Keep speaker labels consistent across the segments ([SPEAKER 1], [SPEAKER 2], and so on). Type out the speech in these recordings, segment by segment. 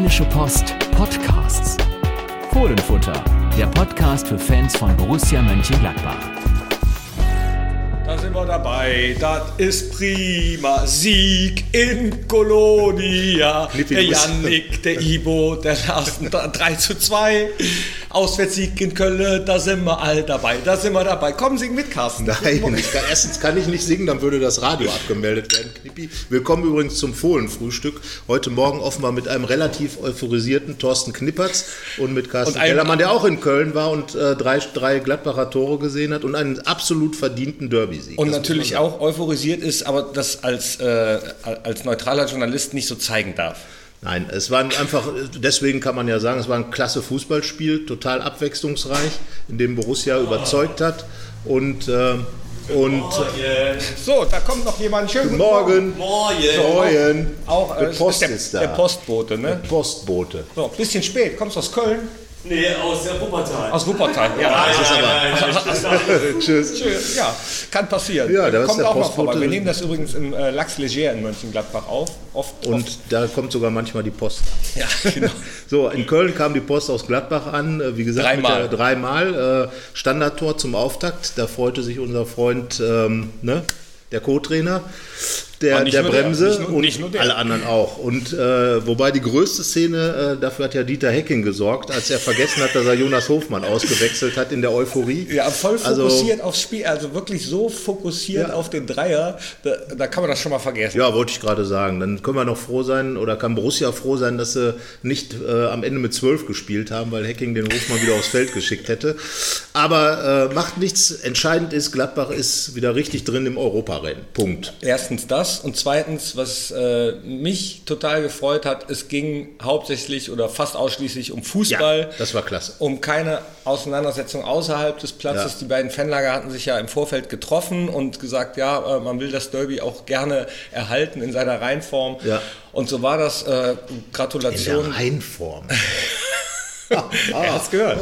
[SPEAKER 1] Rheinische Post Podcasts. Fohlenfutter, der Podcast für Fans von Borussia Mönchengladbach.
[SPEAKER 2] Da sind wir dabei, das ist prima. Sieg in Kolonia. Der Jannik, der Ibo, der Larsen, da- 3 zu 2. Auswärtssieg in Köln, da sind wir all dabei. Da sind wir dabei. Komm, sing mit, Carsten.
[SPEAKER 3] Nein, ich kann, erstens kann ich nicht singen, dann würde das Radio abgemeldet werden, Knippi. Willkommen übrigens zum Fohlenfrühstück. Heute Morgen offenbar mit einem relativ euphorisierten Thorsten Knippertz und mit Carsten
[SPEAKER 2] Und
[SPEAKER 3] Kellermann, der auch in Köln war und äh, drei, drei Gladbacher Tore gesehen hat und einen absolut verdienten Derby-Sieg.
[SPEAKER 2] Und
[SPEAKER 3] Das
[SPEAKER 2] natürlich auch euphorisiert ist, aber das als, äh, als neutraler Journalist nicht so zeigen darf.
[SPEAKER 3] Nein, es war einfach, deswegen kann man ja sagen, es war ein klasse Fußballspiel, total abwechslungsreich, in dem Borussia überzeugt hat. Und, äh, und
[SPEAKER 2] So, da kommt noch jemand. Schönen
[SPEAKER 3] guten
[SPEAKER 2] guten
[SPEAKER 3] Morgen. Morgen.
[SPEAKER 2] Auch
[SPEAKER 3] Der
[SPEAKER 2] äh,
[SPEAKER 3] Post
[SPEAKER 2] der,
[SPEAKER 3] ist da.
[SPEAKER 2] der Postbote, ne?
[SPEAKER 3] Postbote.
[SPEAKER 2] So, bisschen spät. Kommst du aus Köln?
[SPEAKER 4] Nee, aus der Wuppertal.
[SPEAKER 2] Aus Wuppertal. Ja,
[SPEAKER 3] Das ist aber. Tschüss.
[SPEAKER 2] Schön, ja, kann passieren.
[SPEAKER 3] Ja, da ist
[SPEAKER 2] Kommt
[SPEAKER 3] der
[SPEAKER 2] auch mal
[SPEAKER 3] Postbote.
[SPEAKER 2] vorbei. Wir nehmen das übrigens im äh, Lachs Leger in Mönchengladbach auf. Oft,
[SPEAKER 3] Und
[SPEAKER 2] oft.
[SPEAKER 3] da kommt sogar manchmal die Post.
[SPEAKER 2] Ja, genau.
[SPEAKER 3] So, in Köln kam die Post aus Gladbach an, äh, wie gesagt,
[SPEAKER 2] Dreimal.
[SPEAKER 3] Der, dreimal. Äh, Standardtor zum Auftakt. Da freute sich unser Freund, ähm, ne, der Co-Trainer, der,
[SPEAKER 2] nicht
[SPEAKER 3] der
[SPEAKER 2] der,
[SPEAKER 3] Bremse
[SPEAKER 2] nicht nur-
[SPEAKER 3] und
[SPEAKER 2] nicht nur der.
[SPEAKER 3] alle anderen auch. Und äh, wobei die größte Szene, äh, dafür hat ja Dieter Hecking gesorgt, als er vergessen hat, dass er Jonas Hofmann ausgewechselt hat in der Euphorie.
[SPEAKER 2] Ja, voll
[SPEAKER 3] Also-
[SPEAKER 2] fokussiert aufs Spiel, also wirklich so fokussiert
[SPEAKER 3] Ja.
[SPEAKER 2] auf den Dreier, da, da kann man das schon mal vergessen.
[SPEAKER 3] Ja, wollte ich gerade sagen. Dann können wir noch froh sein oder kann Borussia froh sein, dass sie nicht äh, am Ende mit 12 gespielt haben, weil Hacking den Hofmann wieder aufs Feld geschickt hätte. Aber äh, macht nichts. Entscheidend ist, Gladbach ist wieder richtig drin im Europarennen. Punkt.
[SPEAKER 2] Erstens das und zweitens, was äh, mich total gefreut hat, es ging hauptsächlich oder fast ausschließlich um Fußball.
[SPEAKER 3] das war klasse.
[SPEAKER 2] um keine Auseinandersetzung außerhalb des Platzes.
[SPEAKER 3] Ja.
[SPEAKER 2] Die beiden Fanlager hatten sich ja im Vorfeld getroffen und gesagt, ja, äh, man will das Derby auch gerne erhalten in seiner Reinform.
[SPEAKER 3] Ja.
[SPEAKER 2] Und so war das. Äh,
[SPEAKER 3] In
[SPEAKER 2] Gratulation.
[SPEAKER 3] der Reihenform.
[SPEAKER 2] Er hat's gehört.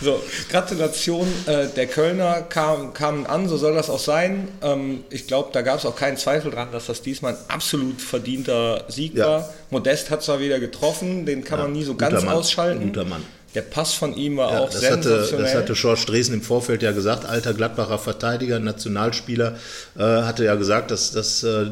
[SPEAKER 2] So, Gratulation äh, der Kölner kam, kamen an, so soll das auch sein. Ähm, ich glaube, da gab es auch keinen Zweifel dran, dass das diesmal ein absolut verdienter Sieg
[SPEAKER 3] Ja.
[SPEAKER 2] war. Modest hat zwar wieder getroffen, den kann man nie so ganz
[SPEAKER 3] Mann,
[SPEAKER 2] ausschalten.
[SPEAKER 3] guter Mann.
[SPEAKER 2] Der Pass von ihm war
[SPEAKER 3] Ja,
[SPEAKER 2] auch
[SPEAKER 3] das, hatte,
[SPEAKER 2] sensationell.
[SPEAKER 3] das hatte George Dresen im Vorfeld ja gesagt, alter Gladbacher Verteidiger, Nationalspieler, äh, hatte ja gesagt, dass, dass äh,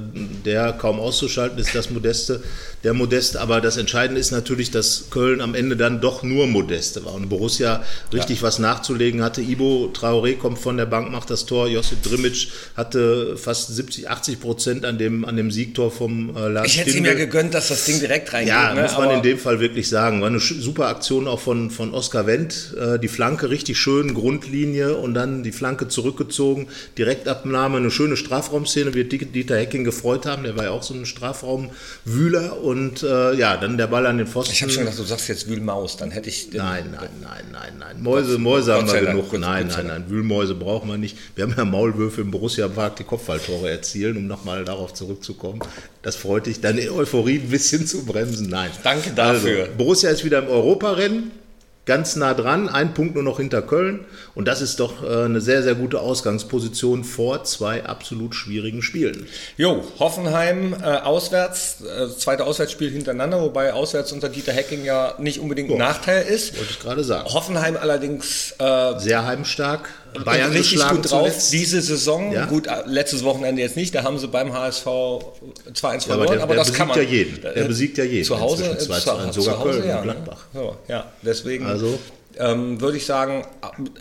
[SPEAKER 3] der kaum auszuschalten ist, das Modeste, der Modeste. Aber das Entscheidende ist natürlich, dass Köln am Ende dann doch nur Modeste war und Borussia richtig was nachzulegen hatte. Ibo Traoré kommt von der Bank, macht das Tor. Josip Drimic hatte fast 70, 80 Prozent an dem, an dem Siegtor vom äh, Lars
[SPEAKER 2] ich hätte ihm ja gegönnt, dass das Ding direkt reingeht.
[SPEAKER 3] Ja,
[SPEAKER 2] ne?
[SPEAKER 3] muss man
[SPEAKER 2] Aber
[SPEAKER 3] in dem Fall wirklich sagen. War eine super Aktion auch von, von Oskar Wendt. Äh, die Flanke richtig schön, Grundlinie und dann die Flanke zurückgezogen. Direktabnahme, eine schöne Strafraumszene, wird Dieter Hecking gefreut haben. Der war ja auch so ein Strafraumwühler. Und äh, ja, dann der Ball an den Pfosten.
[SPEAKER 2] Ich habe schon gedacht, du sagst jetzt Wühlmaus, dann hätte ich.
[SPEAKER 3] Nein, nein, nein, nein, nein. Mäuse, Mäuse haben wir genug. Nein, nein, nein. Wühlmäuse brauchen wir nicht. Wir haben ja Maulwürfe im Borussia-Park, die Kopfballtore erzielen, um nochmal darauf zurückzukommen. Das freut dich, deine Euphorie ein bisschen zu bremsen. Nein.
[SPEAKER 2] Danke dafür.
[SPEAKER 3] Also, Borussia ist wieder im Europarennen. Ganz nah dran, ein Punkt nur noch hinter Köln. Und das ist doch äh, eine sehr, sehr gute Ausgangsposition vor zwei absolut schwierigen Spielen.
[SPEAKER 2] Jo, Hoffenheim äh, auswärts, äh, zweite Auswärtsspiel hintereinander, wobei auswärts unter Dieter Hecking ja nicht unbedingt ein Nachteil ist.
[SPEAKER 3] Wollte ich gerade sagen.
[SPEAKER 2] Hoffenheim allerdings äh,
[SPEAKER 3] Sehr heimstark. Bayern
[SPEAKER 2] richtig gut drauf
[SPEAKER 3] zuletzt.
[SPEAKER 2] diese Saison.
[SPEAKER 3] Ja.
[SPEAKER 2] Gut, äh, letztes Wochenende jetzt nicht, da haben sie beim HSV 2-1
[SPEAKER 3] Ja, aber
[SPEAKER 2] verloren,
[SPEAKER 3] der,
[SPEAKER 2] aber
[SPEAKER 3] der
[SPEAKER 2] das kann
[SPEAKER 3] besiegt
[SPEAKER 2] man.
[SPEAKER 3] ja jeden. Der
[SPEAKER 2] äh,
[SPEAKER 3] besiegt ja jeden.
[SPEAKER 2] Zu Hause,
[SPEAKER 3] Inzwischen
[SPEAKER 2] äh,
[SPEAKER 3] 2 zu 1, sogar
[SPEAKER 2] zu Hause,
[SPEAKER 3] Köln
[SPEAKER 2] ja,
[SPEAKER 3] und
[SPEAKER 2] ne?
[SPEAKER 3] Gladbach.
[SPEAKER 2] So, ja, deswegen
[SPEAKER 3] Also?
[SPEAKER 2] Ähm, würde ich sagen,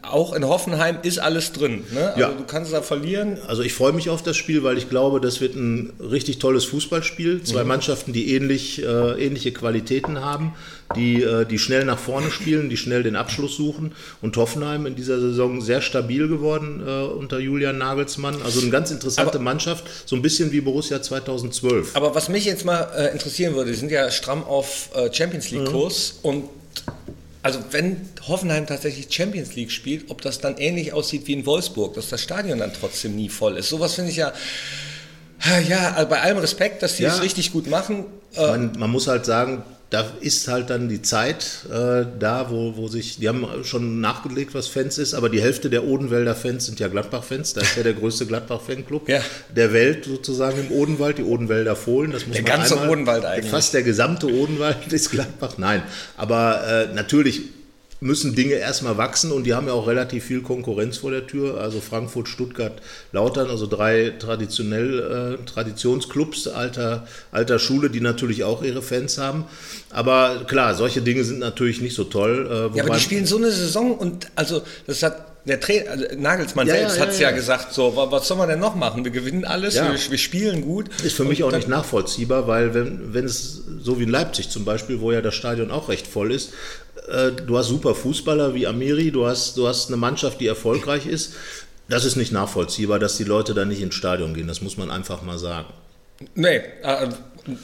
[SPEAKER 2] auch in Hoffenheim ist alles drin. Ne? Also
[SPEAKER 3] Ja.
[SPEAKER 2] du kannst da verlieren.
[SPEAKER 3] Also ich freue mich auf das Spiel, weil ich glaube, das wird ein richtig tolles Fußballspiel. Zwei Mannschaften, die ähnlich, äh, ähnliche Qualitäten haben, die, äh, die schnell nach vorne spielen, die schnell den Abschluss suchen. Und Hoffenheim in dieser Saison sehr stabil geworden äh, unter Julian Nagelsmann. Also eine ganz interessante Mannschaft, so ein bisschen wie Borussia 2012.
[SPEAKER 2] Aber was mich jetzt mal äh, interessieren würde, die sind ja stramm auf äh, Champions League Kurs und also wenn Hoffenheim tatsächlich Champions League spielt, ob das dann ähnlich aussieht wie in Wolfsburg, dass das Stadion dann trotzdem nie voll ist. Sowas finde ich ja, ja, also bei allem Respekt, dass die
[SPEAKER 3] Ja.
[SPEAKER 2] es richtig gut machen.
[SPEAKER 3] Man, man muss halt sagen, da ist halt dann die Zeit äh, da, wo, wo sich, die haben schon nachgelegt, was Fans ist, aber die Hälfte der Odenwälder Fans sind ja Gladbach-Fans. Da ist ja der größte Gladbach-Fanclub
[SPEAKER 2] Ja.
[SPEAKER 3] der Welt sozusagen im Odenwald, die Odenwälder Fohlen. Das muss
[SPEAKER 2] Der
[SPEAKER 3] man
[SPEAKER 2] ganze
[SPEAKER 3] einmal,
[SPEAKER 2] Odenwald eigentlich.
[SPEAKER 3] Fast der gesamte Odenwald ist Gladbach. Nein, aber äh, natürlich müssen Dinge erstmal wachsen und die haben ja auch relativ viel Konkurrenz vor der Tür. Also Frankfurt, Stuttgart, Lautern, also drei traditionell äh, Traditionsclubs alter, alter Schule, die natürlich auch ihre Fans haben. Aber klar, solche Dinge sind natürlich nicht so toll. Äh,
[SPEAKER 2] Ja, aber die spielen so eine Saison und also das hat der Trainer, also Nagelsmann
[SPEAKER 3] Ja,
[SPEAKER 2] selbst
[SPEAKER 3] ja,
[SPEAKER 2] hat es
[SPEAKER 3] ja,
[SPEAKER 2] gesagt, so, wa- was soll man denn noch machen? Wir gewinnen alles, wir, wir spielen gut.
[SPEAKER 3] Ist für mich auch nicht nachvollziehbar, weil wenn, wenn es so wie in Leipzig zum Beispiel, wo ja das Stadion auch recht voll ist, äh, du hast super Fußballer wie Amiri, du hast, du hast eine Mannschaft, die erfolgreich ist. Das ist nicht nachvollziehbar, dass die Leute da nicht ins Stadion gehen. Das muss man einfach mal sagen.
[SPEAKER 2] Nee, äh,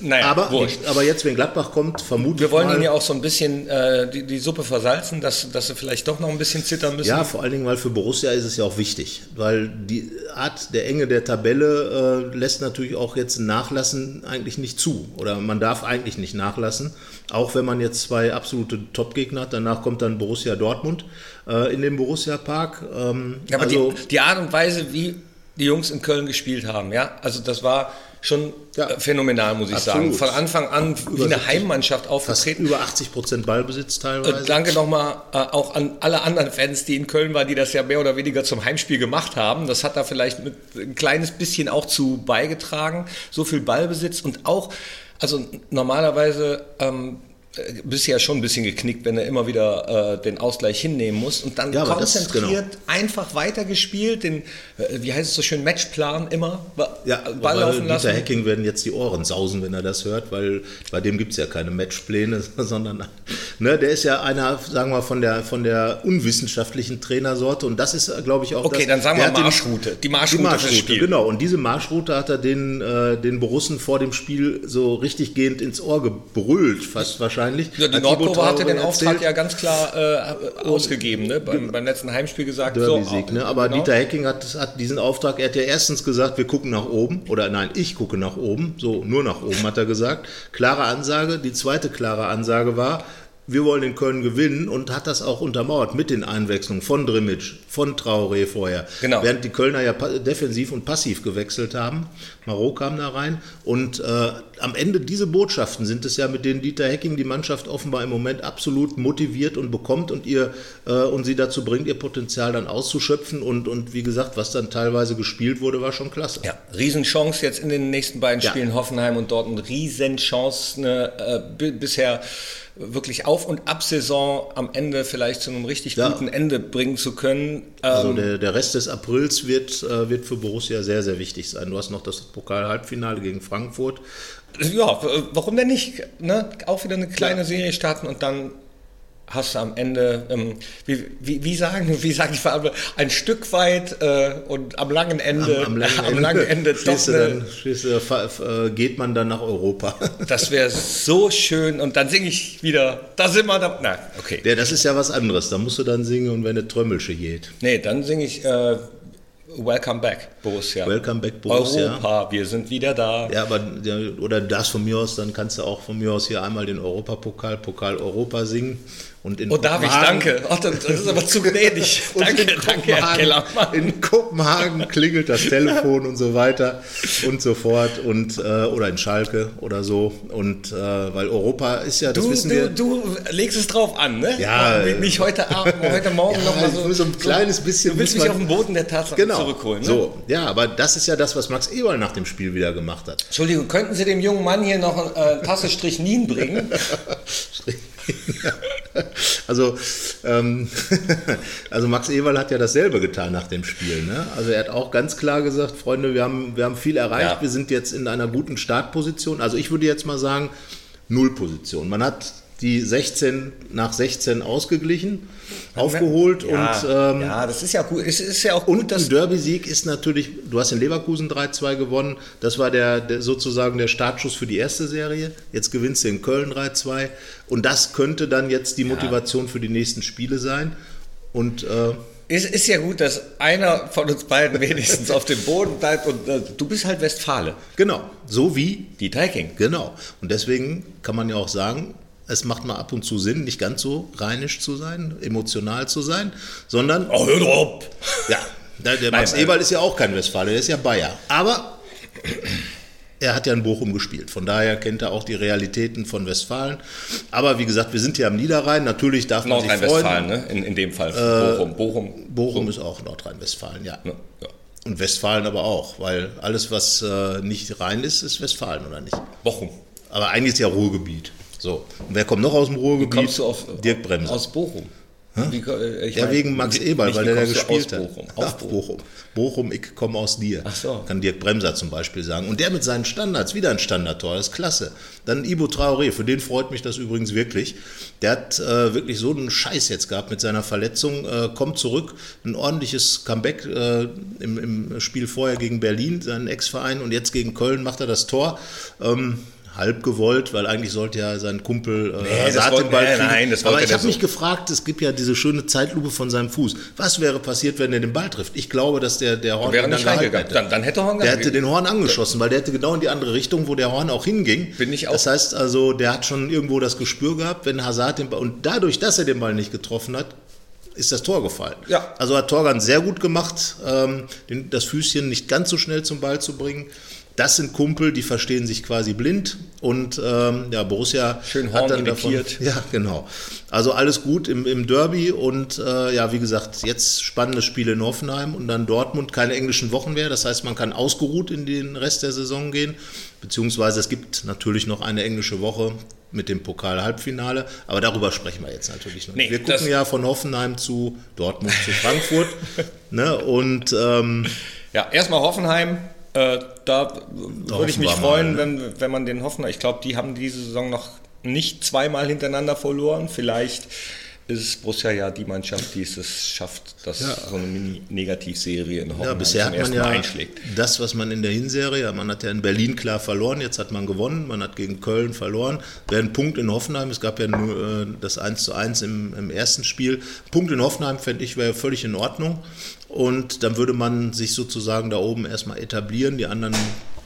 [SPEAKER 2] naja,
[SPEAKER 3] Aber,
[SPEAKER 2] wurscht.
[SPEAKER 3] aber jetzt, wenn Gladbach kommt, vermute
[SPEAKER 2] Wir wollen ihnen ja auch so ein bisschen äh, die, die Suppe versalzen, dass, dass sie vielleicht doch noch ein bisschen zittern müssen.
[SPEAKER 3] Ja, vor allen Dingen, weil für Borussia ist es ja auch wichtig, weil die Art der Enge der Tabelle äh, lässt natürlich auch jetzt Nachlassen eigentlich nicht zu. Oder man darf eigentlich nicht nachlassen, auch wenn man jetzt zwei absolute Top-Gegner hat. Danach kommt dann Borussia Dortmund äh, in den Borussia-Park. Ähm,
[SPEAKER 2] Ja, aber
[SPEAKER 3] also,
[SPEAKER 2] die, die Art und Weise, wie die Jungs in Köln gespielt haben, ja, also das war schon
[SPEAKER 3] Ja.
[SPEAKER 2] äh, phänomenal, muss ich
[SPEAKER 3] Absolut.
[SPEAKER 2] sagen. Von Anfang an wie eine
[SPEAKER 3] 70,
[SPEAKER 2] Heimmannschaft aufgetreten.
[SPEAKER 3] über 80 Prozent Ballbesitz teilweise.
[SPEAKER 2] Äh, danke nochmal äh, auch an alle anderen Fans, die in Köln waren, die das ja mehr oder weniger zum Heimspiel gemacht haben. Das hat da vielleicht mit ein kleines bisschen auch zu beigetragen. So viel Ballbesitz und auch, also normalerweise ähm, äh, ja schon ein bisschen geknickt, wenn er immer wieder äh, den Ausgleich hinnehmen muss und dann
[SPEAKER 3] Ja, das
[SPEAKER 2] konzentriert einfach weitergespielt, den, äh, wie heißt es so schön, Matchplan immer, ba-
[SPEAKER 3] Ja,
[SPEAKER 2] Ball
[SPEAKER 3] aber
[SPEAKER 2] laufen
[SPEAKER 3] Dieter
[SPEAKER 2] lassen.
[SPEAKER 3] Hecking werden jetzt die Ohren sausen, wenn er das hört, weil bei dem gibt es ja keine Matchpläne, sondern ne, der ist ja einer, sagen wir, von der, von der unwissenschaftlichen Trainersorte und das ist, glaube ich, auch
[SPEAKER 2] Okay,
[SPEAKER 3] das,
[SPEAKER 2] dann sagen wir
[SPEAKER 3] hat den-
[SPEAKER 2] Marschroute. Die Marschroute
[SPEAKER 3] die Marschroute,
[SPEAKER 2] Spiel.
[SPEAKER 3] genau. Und diese Marschroute hat er den, äh, den Borussen vor dem Spiel so richtig gehend ins Ohr gebrüllt, fast wahrscheinlich.
[SPEAKER 2] Ja, die Nordkurve hatte den Auftrag
[SPEAKER 3] erzählt.
[SPEAKER 2] ja ganz klar äh, ausgegeben, ne? beim, beim letzten Heimspiel gesagt. So,
[SPEAKER 3] ne? Aber
[SPEAKER 2] genau.
[SPEAKER 3] Dieter Hecking hat, hat diesen Auftrag, er hat ja erstens gesagt, wir gucken nach oben, oder nein, ich gucke nach oben, so nur nach oben hat er gesagt. Klare Ansage. Die zweite klare Ansage war, wir wollen in Köln gewinnen und hat das auch untermauert mit den Einwechslungen von Drimmitsch, von Traoré vorher.
[SPEAKER 2] Genau.
[SPEAKER 3] Während die Kölner ja defensiv und passiv gewechselt haben. Marot kam da rein und äh, am Ende diese Botschaften sind es ja, mit denen Dieter Hecking die Mannschaft offenbar im Moment absolut motiviert und bekommt und ihr äh, und sie dazu bringt, ihr Potenzial dann auszuschöpfen und, und wie gesagt, was dann teilweise gespielt wurde, war schon klasse.
[SPEAKER 2] Ja, Riesenchance jetzt in den nächsten beiden
[SPEAKER 3] Ja.
[SPEAKER 2] Spielen Hoffenheim und Dortmund. Riesenchance, eine äh, bi- bisher wirklich Auf- und Ab-Saison am Ende vielleicht zu einem richtig
[SPEAKER 3] Ja.
[SPEAKER 2] guten Ende bringen zu können.
[SPEAKER 3] Also
[SPEAKER 2] Ähm,
[SPEAKER 3] der, der Rest des Aprils wird, äh, wird für Borussia sehr, sehr wichtig sein. Du hast noch das Pokal-Halbfinale gegen Frankfurt.
[SPEAKER 2] ja, warum denn nicht? Ne? Auch wieder eine kleine Serie starten und dann hast du am Ende, ähm, wie, wie, wie sagen, wie sagen die Verantwortlichen, ein Stück weit äh, und am langen Ende,
[SPEAKER 3] Am langen
[SPEAKER 2] am langen Ende doch eine,
[SPEAKER 3] dann, geht man dann nach Europa.
[SPEAKER 2] Das wäre so schön und dann singe ich wieder, da sind wir da. Na, okay.
[SPEAKER 3] Ja, das ist ja was anderes. Da musst du dann singen und wenn eine Trömmelsche geht.
[SPEAKER 2] Nee, dann singe ich äh, Welcome Back, Borussia.
[SPEAKER 3] Welcome back, Borussia.
[SPEAKER 2] Europa, wir sind wieder da.
[SPEAKER 3] Ja, aber oder das von mir aus, dann kannst du auch von mir aus hier einmal den Europapokal, Pokal Europa singen. Und in
[SPEAKER 2] Oh, darf ich? Danke. Ach, das ist aber zu gnädig. Danke, danke, Herr Kellermann.
[SPEAKER 3] In Kopenhagen klingelt das Telefon und so weiter und so fort und äh, oder in Schalke oder so und äh, weil Europa ist ja, das
[SPEAKER 2] Du,
[SPEAKER 3] wissen
[SPEAKER 2] du,
[SPEAKER 3] wir.
[SPEAKER 2] du legst es drauf an, ne?
[SPEAKER 3] Ja,
[SPEAKER 2] Mich- Mich heute, Abend, heute Morgen
[SPEAKER 3] Ja,
[SPEAKER 2] noch mal so,
[SPEAKER 3] so ein kleines bisschen
[SPEAKER 2] Du willst mich auf den Boden der Tatsachen
[SPEAKER 3] Genau.
[SPEAKER 2] Zurückholen, ne?
[SPEAKER 3] So, ja, aber das ist ja das, was Max Eberl nach dem Spiel wieder gemacht hat.
[SPEAKER 2] Entschuldigung, könnten Sie dem jungen Mann hier noch äh, eine Tasse Strichnin bringen?
[SPEAKER 3] Also, ähm, also Max Eberl hat ja dasselbe getan nach dem Spiel. Ne? Also er hat auch ganz klar gesagt, Freunde, wir haben, wir haben viel erreicht,
[SPEAKER 2] Ja.
[SPEAKER 3] wir sind jetzt in einer guten Startposition. Also ich würde jetzt mal sagen, Nullposition. Man hat die 16 nach 16 ausgeglichen, aufgeholt
[SPEAKER 2] ja,
[SPEAKER 3] und ähm,
[SPEAKER 2] ja, das ist ja gut. Es ist ja auch gut,
[SPEAKER 3] Und ein Derby-Sieg ist natürlich, du hast in Leverkusen 3-2 gewonnen, das war der, der sozusagen der Startschuss für die erste Serie. Jetzt gewinnst du in Köln 3-2 und das könnte dann jetzt die Motivation für die nächsten Spiele sein. Und äh,
[SPEAKER 2] Es ist ja gut, dass einer von uns beiden wenigstens auf dem Boden bleibt und äh, du bist halt Westfale,
[SPEAKER 3] genau, so wie,
[SPEAKER 2] die Teiking.
[SPEAKER 3] genau. Und deswegen kann man ja auch sagen, Es macht mal ab und zu Sinn, nicht ganz so rheinisch zu sein, emotional zu sein, sondern.
[SPEAKER 2] Oh, hör doch.
[SPEAKER 3] Ja, der, der Max
[SPEAKER 2] nein.
[SPEAKER 3] Eberl ist ja auch kein Westfale, der ist ja Bayer. Aber er hat ja in Bochum gespielt. Von daher kennt er auch die Realitäten von Westfalen. Aber wie gesagt, wir sind hier am Niederrhein. Natürlich darf man sich freuen.
[SPEAKER 2] Nordrhein-Westfalen, ne? In, in dem Fall. Bochum. Bochum.
[SPEAKER 3] Bochum ist auch Nordrhein-Westfalen, ja.
[SPEAKER 2] Ja.
[SPEAKER 3] Und Westfalen aber auch, weil alles, was äh, nicht Rhein ist, ist Westfalen, oder nicht?
[SPEAKER 2] Bochum.
[SPEAKER 3] Aber eigentlich ist ja Ruhrgebiet. So. Und wer kommt noch aus dem Ruhrgebiet?
[SPEAKER 2] Kommst du auf,
[SPEAKER 3] Dirk Bremser.
[SPEAKER 2] Aus Bochum. Wie, äh, ich
[SPEAKER 3] ja,
[SPEAKER 2] mein,
[SPEAKER 3] wegen Max
[SPEAKER 2] wie-
[SPEAKER 3] Eberl, weil
[SPEAKER 2] wie
[SPEAKER 3] der da gespielt
[SPEAKER 2] aus
[SPEAKER 3] hat.
[SPEAKER 2] Bochum.
[SPEAKER 3] Ach.
[SPEAKER 2] Bochum.
[SPEAKER 3] Bochum, ich komme aus dir.
[SPEAKER 2] Ach so.
[SPEAKER 3] Kann Dirk Bremser zum Beispiel sagen. Und der mit seinen Standards, wieder ein Standardtor, das ist klasse. Dann Ibo Traoré, für den freut mich das übrigens wirklich. Der hat äh, wirklich so einen Scheiß jetzt gehabt mit seiner Verletzung, äh, kommt zurück, ein ordentliches Comeback äh, im, im Spiel vorher gegen Berlin, seinen Ex-Verein, und jetzt gegen Köln macht er das Tor. Ähm, halb gewollt, weil eigentlich sollte ja sein Kumpel äh,
[SPEAKER 2] Nee, wollte-
[SPEAKER 3] den Ball
[SPEAKER 2] nein,
[SPEAKER 3] kriegen.
[SPEAKER 2] nein, das
[SPEAKER 3] Aber ich habe
[SPEAKER 2] so.
[SPEAKER 3] mich gefragt, es gibt ja diese schöne Zeitlupe von seinem Fuß. Was wäre passiert, wenn er den Ball trifft? Ich glaube, dass der, der Horn dann
[SPEAKER 2] nicht reingegangen.
[SPEAKER 3] hätte.
[SPEAKER 2] Dann, dann hätte Horn
[SPEAKER 3] Der hätte den Horn angeschossen, weil der hätte genau in die andere Richtung, wo der Horn auch hinging.
[SPEAKER 2] Bin ich auch.
[SPEAKER 3] Das heißt also, der hat schon irgendwo das Gespür gehabt, wenn Hazard den Ball, und dadurch, dass er den Ball nicht getroffen hat, ist das Tor gefallen.
[SPEAKER 2] Ja.
[SPEAKER 3] Also hat Torgan sehr gut gemacht, ähm, den, das Füßchen nicht ganz so schnell zum Ball zu bringen. Das sind Kumpel, die verstehen sich quasi blind und ähm, ja, Borussia
[SPEAKER 2] Schön Horn
[SPEAKER 3] hat dann davon,
[SPEAKER 2] imitiert.
[SPEAKER 3] ja, genau. Also alles gut im, im Derby und äh, ja, wie gesagt, jetzt spannendes Spiel in Hoffenheim und dann Dortmund, keine englischen Wochen mehr. Das heißt, man kann ausgeruht in den Rest der Saison gehen, beziehungsweise es gibt natürlich noch eine englische Woche mit dem Pokal-Halbfinale, aber darüber sprechen wir jetzt natürlich noch nicht.
[SPEAKER 2] Nee,
[SPEAKER 3] wir gucken ja von Hoffenheim zu Dortmund zu Frankfurt ne, und ähm,
[SPEAKER 2] Ja, erstmal Hoffenheim. Äh, da würde ich mich
[SPEAKER 3] mal,
[SPEAKER 2] freuen,
[SPEAKER 3] ne?
[SPEAKER 2] wenn, wenn man den Hoffenheim, ich glaube, die haben diese Saison noch nicht zweimal hintereinander verloren. Vielleicht ist Borussia ja die Mannschaft, die es schafft, dass
[SPEAKER 3] Ja.
[SPEAKER 2] so eine Mini-Negativserie in Hoffenheim
[SPEAKER 3] Ja, bisher
[SPEAKER 2] zum
[SPEAKER 3] hat man ja
[SPEAKER 2] Mal einschlägt.
[SPEAKER 3] das, was man in der Hinserie, man hat ja in Berlin klar verloren, jetzt hat man gewonnen, man hat gegen Köln verloren. Wäre ein Punkt in Hoffenheim, es gab ja nur äh, das 1 zu 1 im, im ersten Spiel. Punkt in Hoffenheim, fände ich, wäre völlig in Ordnung. Und dann würde man sich sozusagen da oben erstmal etablieren. Die anderen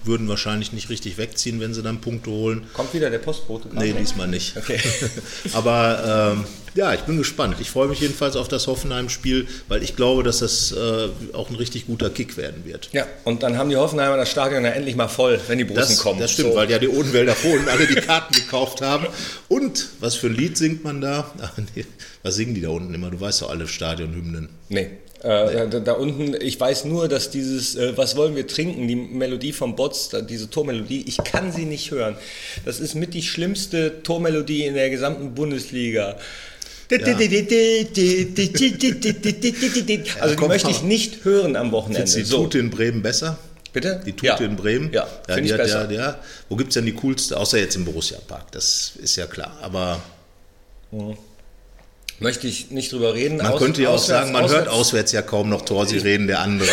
[SPEAKER 3] würden wahrscheinlich nicht richtig wegziehen, wenn sie dann Punkte holen.
[SPEAKER 2] Kommt wieder der Postbote?
[SPEAKER 3] Nee, diesmal nicht.
[SPEAKER 2] Okay.
[SPEAKER 3] Aber ähm, ja, ich bin gespannt. Ich freue mich jedenfalls auf das Hoffenheim-Spiel, weil ich glaube, dass das äh, auch ein richtig guter Kick werden wird.
[SPEAKER 2] Ja, und dann haben die Hoffenheimer das Stadion ja endlich mal voll, wenn die
[SPEAKER 3] Das,
[SPEAKER 2] kommen.
[SPEAKER 3] das stimmt,
[SPEAKER 2] So.
[SPEAKER 3] weil ja die Odenwälder Fohlen alle die Karten gekauft haben. Und was für ein Lied singt man da? Ach, nee, was singen die da unten immer? Du weißt doch alle Stadionhymnen.
[SPEAKER 2] Nee. Äh, da, da unten, ich weiß nur, dass dieses äh, Was wollen wir trinken, die Melodie vom Bots, diese Tormelodie, ich kann sie nicht hören. Das ist mit die schlimmste Tormelodie in der gesamten Bundesliga. Also die
[SPEAKER 3] komm,
[SPEAKER 2] möchte ich nicht hören am Wochenende.
[SPEAKER 3] Du die
[SPEAKER 2] So,
[SPEAKER 3] Tute in Bremen besser?
[SPEAKER 2] bitte?
[SPEAKER 3] Die Tute
[SPEAKER 2] ja.
[SPEAKER 3] in Bremen?
[SPEAKER 2] Ja,
[SPEAKER 3] ja die
[SPEAKER 2] ich
[SPEAKER 3] hat
[SPEAKER 2] besser.
[SPEAKER 3] ja, ja. Wo gibt es denn die coolste? Außer jetzt im Borussia-Park, das ist ja klar. Aber
[SPEAKER 2] Möchte ich nicht drüber reden.
[SPEAKER 3] man
[SPEAKER 2] Aus-
[SPEAKER 3] könnte ja auch
[SPEAKER 2] auswärts-
[SPEAKER 3] sagen, man hört
[SPEAKER 2] auswärts-
[SPEAKER 3] ja kaum noch Torsirenen der anderen,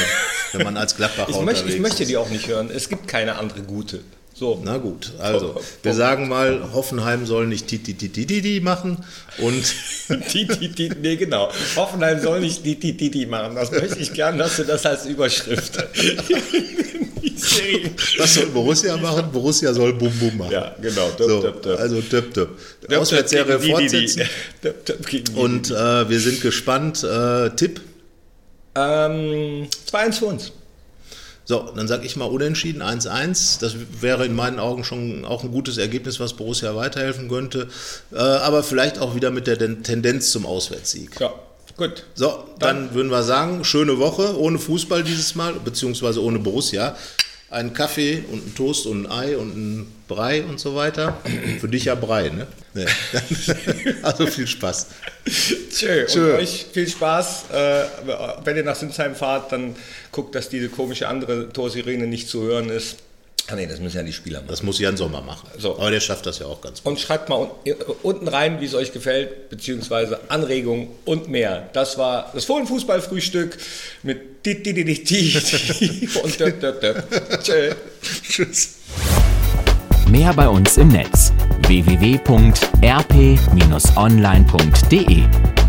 [SPEAKER 3] wenn man als Gladbacher
[SPEAKER 2] Ich möchte, ich möchte die auch nicht hören. Es gibt keine andere gute. So.
[SPEAKER 3] Na gut, also wir sagen mal, Hoffenheim soll nicht Titi machen und
[SPEAKER 2] Die, die, die, nee, genau. Hoffenheim soll nicht die, die, die, die machen. Das möchte ich gern, dass du das als Überschrift. Serie.
[SPEAKER 3] was soll Borussia machen? Borussia soll Bum Bum machen.
[SPEAKER 2] Ja, genau. Döp,
[SPEAKER 3] So,
[SPEAKER 2] döp, döp.
[SPEAKER 3] also Döp Döp.
[SPEAKER 2] Döp,
[SPEAKER 3] Auswärtsserie
[SPEAKER 2] die, die,
[SPEAKER 3] fortsetzen und äh, wir sind gespannt. Äh, Tipp?
[SPEAKER 2] die. Ähm, 2-1 für uns.
[SPEAKER 3] So, dann sage ich mal unentschieden 1-1. Das wäre in meinen Augen schon auch ein gutes Ergebnis, was Borussia weiterhelfen könnte. Äh, aber vielleicht auch wieder mit der Den- Tendenz zum Auswärtssieg.
[SPEAKER 2] Ja, gut.
[SPEAKER 3] So, dann, würden wir sagen, schöne Woche, ohne Fußball dieses Mal, beziehungsweise ohne Borussia. Einen Kaffee und einen Toast und ein Ei und ein Brei und so weiter. Für dich ja Brei, ne? Nee. Also viel Spaß.
[SPEAKER 2] Tschö.
[SPEAKER 3] Tschö.
[SPEAKER 2] Und euch viel Spaß. Äh, wenn ihr nach Sinsheim fahrt, dann guckt, dass diese komische andere Torsirene nicht zu hören ist. Ah nee, das müssen ja die Spieler machen.
[SPEAKER 3] Das muss Jan Sommer machen.
[SPEAKER 2] So.
[SPEAKER 3] Aber der schafft das ja auch ganz gut.
[SPEAKER 2] Und schreibt mal un- äh, unten rein, wie es euch gefällt, beziehungsweise Anregungen und mehr. Das war das Fohlenfußballfrühstück mit di, di, di, di, di, und döp, döp, döp. Tschö.
[SPEAKER 3] Tschüss.
[SPEAKER 1] Mehr bei uns im Netz www.rp-online.de